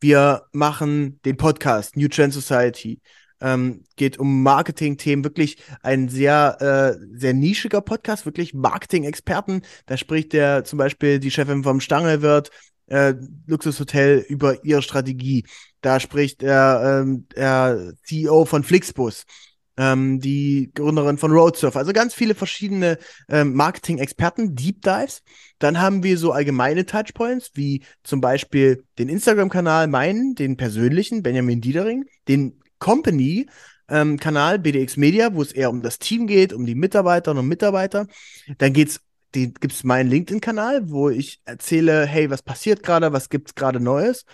Wir machen den Podcast New Trend Society. Ähm, geht um Marketing-Themen, wirklich ein sehr, äh, sehr nischiger Podcast, wirklich Marketing-Experten. Da spricht der zum Beispiel die Chefin vom Stangelwirt, äh, Luxushotel über ihre Strategie. Da spricht der, ähm, der CEO von Flixbus ähm, die Gründerin von Roadsurf, also ganz viele verschiedene ähm, Marketing-Experten, Deep Dives. Dann haben wir so allgemeine Touchpoints, wie zum Beispiel den Instagram-Kanal meinen, den persönlichen, Benjamin Diedering, den Company, ähm, Kanal BDX Media, wo es eher um das Team geht, um die Mitarbeiterinnen und Mitarbeiter. Dann geht es gibt es meinen LinkedIn-Kanal, wo ich erzähle, hey, was passiert gerade, was gibt es gerade Neues.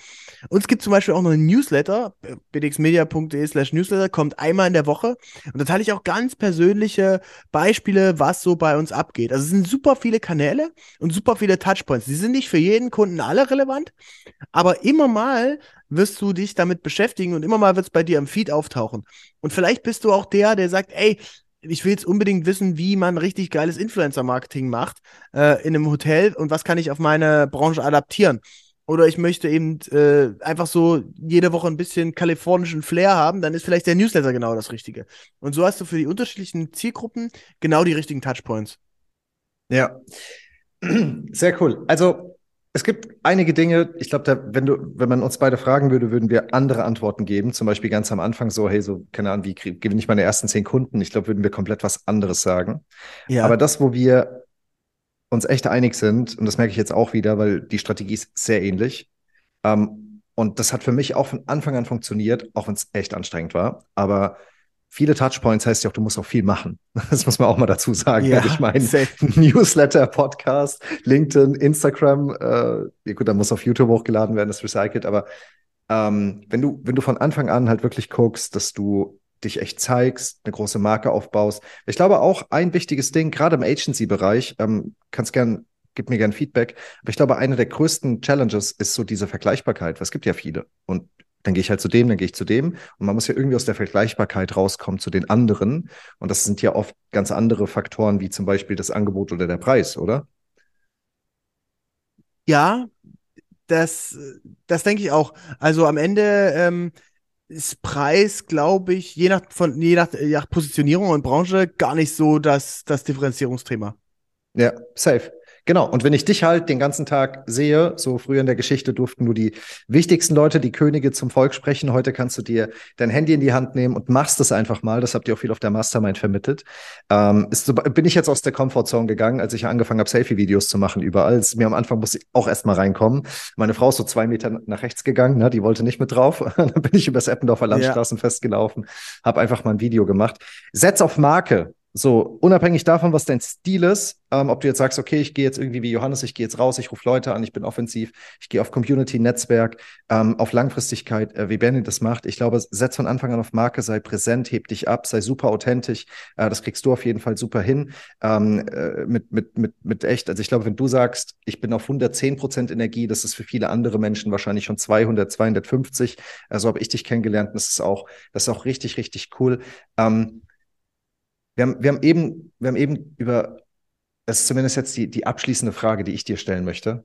Und es gibt zum Beispiel auch noch einen Newsletter, bdxmedia.de slash Newsletter, kommt einmal in der Woche. Und da teile ich auch ganz persönliche Beispiele, was so bei uns abgeht. Also es sind super viele Kanäle und super viele Touchpoints. Die sind nicht für jeden Kunden alle relevant, aber immer mal wirst du dich damit beschäftigen und immer mal wird es bei dir im Feed auftauchen. Und vielleicht bist du auch der, der sagt, ey, ich will jetzt unbedingt wissen, wie man richtig geiles Influencer-Marketing macht äh, in einem Hotel und was kann ich auf meine Branche adaptieren. Oder ich möchte eben äh, einfach so jede Woche ein bisschen kalifornischen Flair haben, dann ist vielleicht der Newsletter genau das Richtige. Und so hast du für die unterschiedlichen Zielgruppen genau die richtigen Touchpoints. Ja, sehr cool. Also es gibt einige Dinge, ich glaube, wenn du, wenn man uns beide fragen würde, würden wir andere Antworten geben. Zum Beispiel ganz am Anfang so, hey, so, keine Ahnung, wie gewinne ich meine ersten zehn Kunden? Ich glaube, würden wir komplett was anderes sagen. Ja. Aber das, wo wir uns echt einig sind, und das merke ich jetzt auch wieder, weil die Strategie ist sehr ähnlich. Ähm, und das hat für mich auch von Anfang an funktioniert, auch wenn es echt anstrengend war. Aber viele Touchpoints heißt ja auch, du musst auch viel machen. *laughs* Das muss man auch mal dazu sagen. Ja, ich meine, Newsletter, Podcast, LinkedIn, Instagram, äh, gut, da muss auf YouTube hochgeladen werden, das recycelt, aber ähm, wenn du, wenn du von Anfang an halt wirklich guckst, dass du dich echt zeigst, eine große Marke aufbaust. Ich glaube auch ein wichtiges Ding, gerade im Agency-Bereich, ähm, kannst gern, gib mir gern Feedback, aber ich glaube, eine der größten Challenges ist so diese Vergleichbarkeit. weil Es gibt ja viele und dann gehe ich halt zu dem, dann gehe ich zu dem. Und man muss ja irgendwie aus der Vergleichbarkeit rauskommen zu den anderen. Und das sind ja oft ganz andere Faktoren, wie zum Beispiel das Angebot oder der Preis, oder? Ja, das, das denke ich auch. Also am Ende ähm, ist Preis, glaube ich, je nach, von, je nach, je nach Positionierung und Branche gar nicht so das, das Differenzierungsthema. Ja, safe. Genau, und wenn ich dich halt den ganzen Tag sehe, so früher in der Geschichte durften nur die wichtigsten Leute, die Könige zum Volk sprechen. Heute kannst du dir dein Handy in die Hand nehmen und machst es einfach mal. Das habt ihr auch viel auf der Mastermind vermittelt. Ähm, ist so, bin ich jetzt aus der Comfortzone gegangen, als ich angefangen habe, Selfie-Videos zu machen überall. Mir am Anfang musste ich auch erst mal reinkommen. Meine Frau ist so zwei Meter nach rechts gegangen, ne? die wollte nicht mit drauf. *laughs* Dann bin ich übers Eppendorfer Landstraßenfest ja. gelaufen, habe einfach mal ein Video gemacht. Setz auf Marke. So, unabhängig davon, was dein Stil ist, ähm, ob du jetzt sagst, okay, ich gehe jetzt irgendwie wie Johannes, ich gehe jetzt raus, ich rufe Leute an, ich bin offensiv, ich gehe auf Community, Netzwerk, ähm, auf Langfristigkeit, äh, wie Benny das macht. Ich glaube, setz von Anfang an auf Marke, sei präsent, heb dich ab, sei super authentisch. Äh, das kriegst du auf jeden Fall super hin. Ähm, äh, mit, mit, mit, mit echt, also ich glaube, wenn du sagst, ich bin auf 110 Prozent Energie, das ist für viele andere Menschen wahrscheinlich schon 200, 250. Also habe ich dich kennengelernt und das ist auch, das ist auch richtig, richtig cool. Ähm, Wir haben, wir haben eben, wir haben eben über, das ist zumindest jetzt die, die abschließende Frage, die ich dir stellen möchte.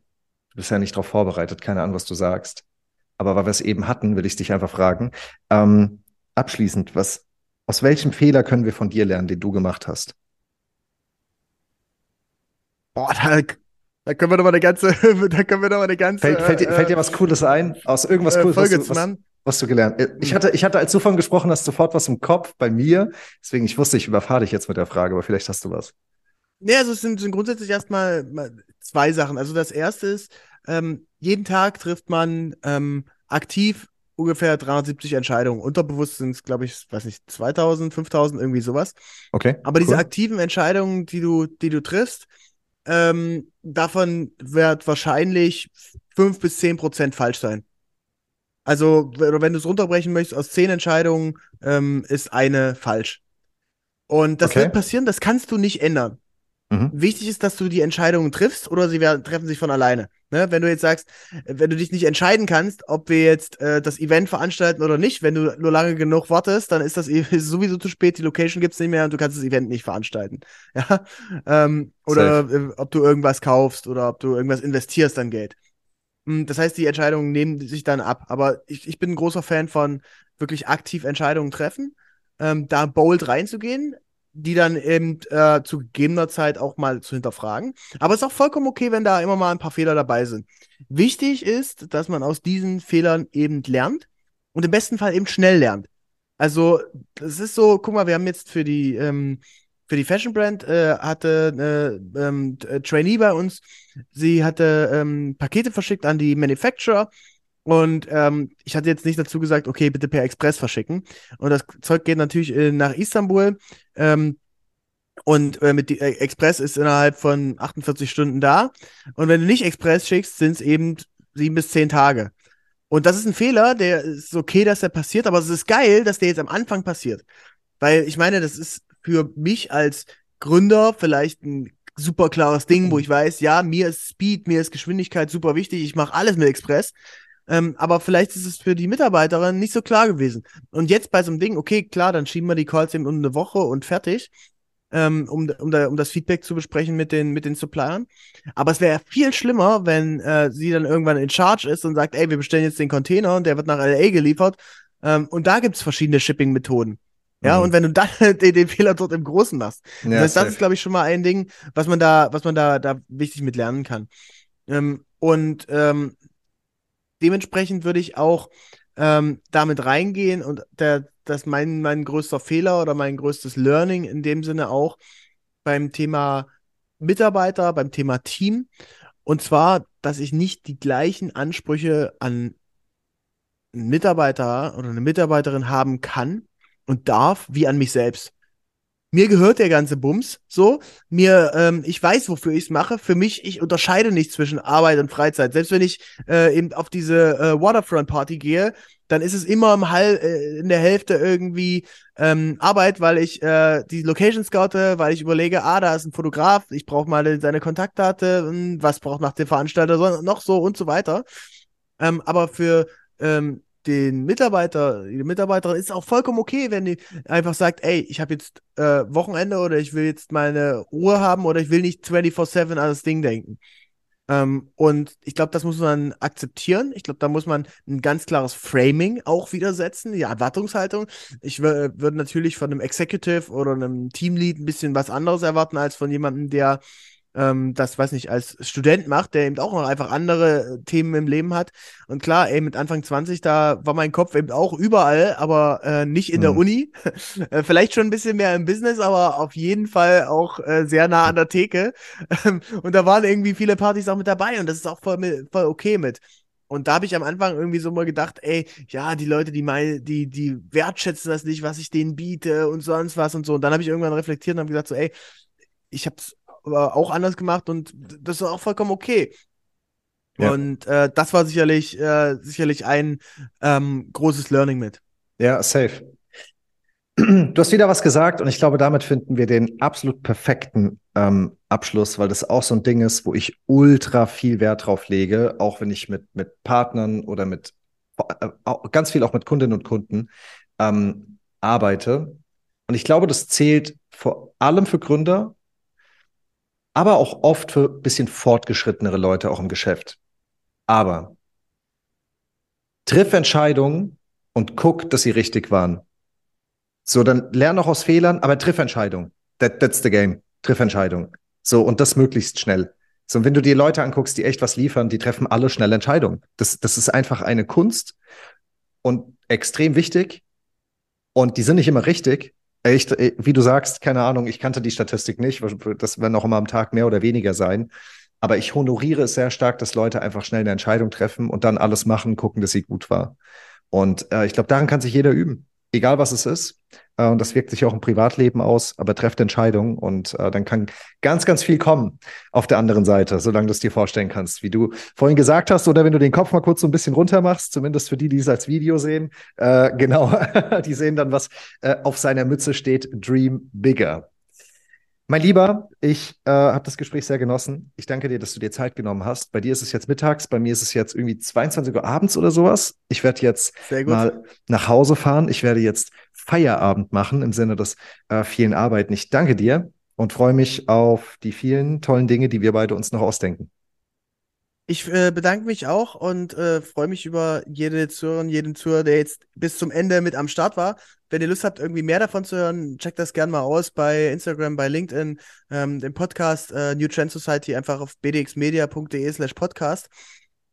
Du bist ja nicht darauf vorbereitet, keine Ahnung, was du sagst. Aber weil wir es eben hatten, will ich dich einfach fragen. Ähm, abschließend, was, aus welchem Fehler können wir von dir lernen, den du gemacht hast? Boah, da, da können wir doch mal eine ganze, *laughs* da können wir doch mal eine ganze. Fällt, fällt, dir, fällt dir was Cooles ein? Aus irgendwas äh, Cooles, was Folge was, machen? Was du gelernt hast? Ich hatte, ich hatte, als du von gesprochen hast, sofort was im Kopf bei mir. Deswegen, ich wusste, ich überfahre dich jetzt mit der Frage, aber vielleicht hast du was. Nee, also es sind, sind grundsätzlich erstmal mal zwei Sachen. Also das erste ist, ähm, jeden Tag trifft man ähm, aktiv ungefähr 370 Entscheidungen. Unterbewusst sind es, glaube ich, weiß nicht, 2000, 5000, irgendwie sowas. Okay. Aber diese cool. aktiven Entscheidungen, die du, die du triffst, ähm, davon wird wahrscheinlich 5 bis 10 Prozent falsch sein. Also, wenn du es runterbrechen möchtest, aus 10 Entscheidungen ähm, ist eine falsch. Und das Okay. wird passieren, das kannst du nicht ändern. Mhm. Wichtig ist, dass du die Entscheidungen triffst oder sie werden, treffen sich von alleine. Ne? Wenn du jetzt sagst, äh, wenn du dich nicht entscheiden kannst, ob wir jetzt äh, das Event veranstalten oder nicht, wenn du nur lange genug wartest, dann ist das e- *laughs* ist sowieso zu spät, die Location gibt's nicht mehr und du kannst das Event nicht veranstalten. *laughs* Ja? Ähm, oder äh, ob du irgendwas kaufst oder ob du irgendwas investierst an Geld. Mm, Das heißt, die Entscheidungen nehmen sich dann ab. Aber ich, ich bin ein großer Fan von wirklich aktiv Entscheidungen treffen, ähm, da bold reinzugehen, die dann eben äh, zu gegebener Zeit auch mal zu hinterfragen. Aber es ist auch vollkommen okay, wenn da immer mal ein paar Fehler dabei sind. Wichtig ist, dass man aus diesen Fehlern eben lernt und im besten Fall eben schnell lernt. Also, es ist so, guck mal, wir haben jetzt für die, ähm, für die Fashion Brand äh, hatte eine ähm, t- äh, Trainee bei uns, sie hatte ähm, Pakete verschickt an die Manufacturer und ähm, ich hatte jetzt nicht dazu gesagt, okay, bitte per Express verschicken. Und das Zeug geht natürlich äh, nach Istanbul. Ähm, und äh, mit die, äh, Express ist innerhalb von 48 Stunden da. Und wenn du nicht Express schickst, sind es eben sieben bis zehn Tage. Und das ist ein Fehler, der ist okay, dass der passiert, aber es ist geil, dass der jetzt am Anfang passiert. Weil ich meine, das ist für mich als Gründer vielleicht ein super klares Ding, wo ich weiß, ja, mir ist Speed, mir ist Geschwindigkeit super wichtig, ich mache alles mit Express. Ähm, aber vielleicht ist es für die Mitarbeiterin nicht so klar gewesen. Und jetzt bei so einem Ding, okay, klar, dann schieben wir die Calls eben um eine Woche und fertig, ähm, um, um, da, um das Feedback zu besprechen mit den, mit den Suppliern. Aber es wäre viel schlimmer, wenn äh, sie dann irgendwann in Charge ist und sagt, ey, wir bestellen jetzt den Container und der wird nach LA geliefert. Ähm, und da gibt's verschiedene Shipping-Methoden. Ja, Mhm. und wenn du dann *laughs* den, den Fehler dort im Großen machst. Ja, das heißt, das ist, glaube ich, schon mal ein Ding, was man da, was man da, da wichtig mit lernen kann. Ähm, und ähm, dementsprechend würde ich auch ähm, damit reingehen und der, das mein, mein größter Fehler oder mein größtes Learning in dem Sinne auch beim Thema Mitarbeiter, beim Thema Team. Und zwar, dass ich nicht die gleichen Ansprüche an einen Mitarbeiter oder eine Mitarbeiterin haben kann und darf wie an mich selbst. Mir gehört der ganze Bums so. Mir, ähm, ich weiß, wofür ich es mache. Für mich, ich unterscheide nicht zwischen Arbeit und Freizeit. Selbst wenn ich äh, eben auf diese äh, Waterfront-Party gehe, dann ist es immer im Hall, äh, in der Hälfte irgendwie ähm, Arbeit, weil ich äh, die Location scoute, weil ich überlege, ah, da ist ein Fotograf, ich brauche mal seine Kontaktdaten, hm, was braucht nach dem Veranstalter so, noch so und so weiter. Ähm, aber für ähm, den Mitarbeiter, die Mitarbeiterin ist auch vollkommen okay, wenn die einfach sagt, ey, ich habe jetzt äh, Wochenende oder ich will jetzt meine Ruhe haben oder ich will nicht 24-7 an das Ding denken. Ähm, und ich glaube, das muss man akzeptieren. Ich glaube, da muss man ein ganz klares Framing auch wieder setzen, die Erwartungshaltung. Ich wür- würde natürlich von einem Executive oder einem Teamlead ein bisschen was anderes erwarten als von jemandem, der ähm, das, weiß nicht, als Student macht, der eben auch noch einfach andere äh, Themen im Leben hat. Und klar, ey, mit Anfang 20, da war mein Kopf eben auch überall, aber äh, nicht in der Mhm. Uni. *laughs* Äh, Vielleicht schon ein bisschen mehr im Business, aber auf jeden Fall auch äh, sehr nah an der Theke. Ähm, und da waren irgendwie viele Partys auch mit dabei und das ist auch voll, voll okay mit. Und da habe ich am Anfang irgendwie so mal gedacht, ey, ja, die Leute, die mein, die, die wertschätzen das nicht, was ich denen biete und sonst was und so. Und dann habe ich irgendwann reflektiert und habe gesagt, so, ey, ich habe es auch anders gemacht und das ist auch vollkommen okay. Ja. Und äh, das war sicherlich, äh, sicherlich ein ähm, großes Learning mit. Ja, safe. Du hast wieder was gesagt und ich glaube, damit finden wir den absolut perfekten ähm, Abschluss, weil das auch so ein Ding ist, wo ich ultra viel Wert drauf lege, auch wenn ich mit, mit Partnern oder mit äh, ganz viel auch mit Kundinnen und Kunden ähm, arbeite. Und ich glaube, das zählt vor allem für Gründer, aber auch oft für bisschen fortgeschrittenere Leute auch im Geschäft. Aber triff Entscheidungen und guck, dass sie richtig waren. So, dann lern auch aus Fehlern, aber triff Entscheidungen. That, that's the game. Triff Entscheidungen. So, und das möglichst schnell. So, und wenn du dir Leute anguckst, die echt was liefern, die treffen alle schnell Entscheidungen. Das, das ist einfach eine Kunst und extrem wichtig. Und die sind nicht immer richtig. Echt, äh, wie du sagst, keine Ahnung, ich kannte die Statistik nicht. Das werden auch immer am Tag mehr oder weniger sein. Aber ich honoriere es sehr stark, dass Leute einfach schnell eine Entscheidung treffen und dann alles machen, gucken, dass sie gut war. Und äh, ich glaube, daran kann sich jeder üben, egal was es ist. Äh, und das wirkt sich auch im Privatleben aus, aber trefft Entscheidungen und äh, dann kann ganz, ganz viel kommen auf der anderen Seite, solange du es dir vorstellen kannst, wie du vorhin gesagt hast, oder wenn du den Kopf mal kurz so ein bisschen runter machst, zumindest für die, die es als Video sehen, äh, *laughs* genau, die sehen dann, was äh, auf seiner Mütze steht, Dream Bigger. Mein Lieber, ich äh, habe das Gespräch sehr genossen. Ich danke dir, dass du dir Zeit genommen hast. Bei dir ist es jetzt mittags, bei mir ist es jetzt irgendwie 22 Uhr abends oder sowas. Ich werde jetzt mal nach Hause fahren. Ich werde jetzt Feierabend machen im Sinne des äh, vielen Arbeiten. Ich danke dir und freue mich auf die vielen tollen Dinge, die wir beide uns noch ausdenken. Ich äh, bedanke mich auch und äh, freue mich über jede Zuhörerin, jeden Zuhörer, der jetzt bis zum Ende mit am Start war. Wenn ihr Lust habt, irgendwie mehr davon zu hören, checkt das gerne mal aus bei Instagram, bei LinkedIn, ähm, dem Podcast äh, New Trend Society einfach auf bdxmedia.de slash podcast.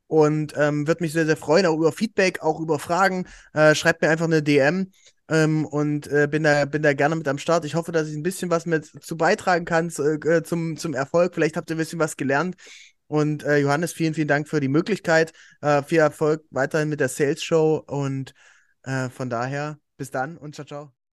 Und ähm, würde mich sehr, sehr freuen, auch über Feedback, auch über Fragen. Äh, schreibt mir einfach eine DM. Ähm, und äh, bin, da, bin da gerne mit am Start. Ich hoffe, dass ich ein bisschen was mit zu beitragen kann zu, äh, zum, zum Erfolg. Vielleicht habt ihr ein bisschen was gelernt. Und äh, Johannes, vielen, vielen Dank für die Möglichkeit. Äh, viel Erfolg weiterhin mit der Sales Show und äh, von daher bis dann und ciao, ciao.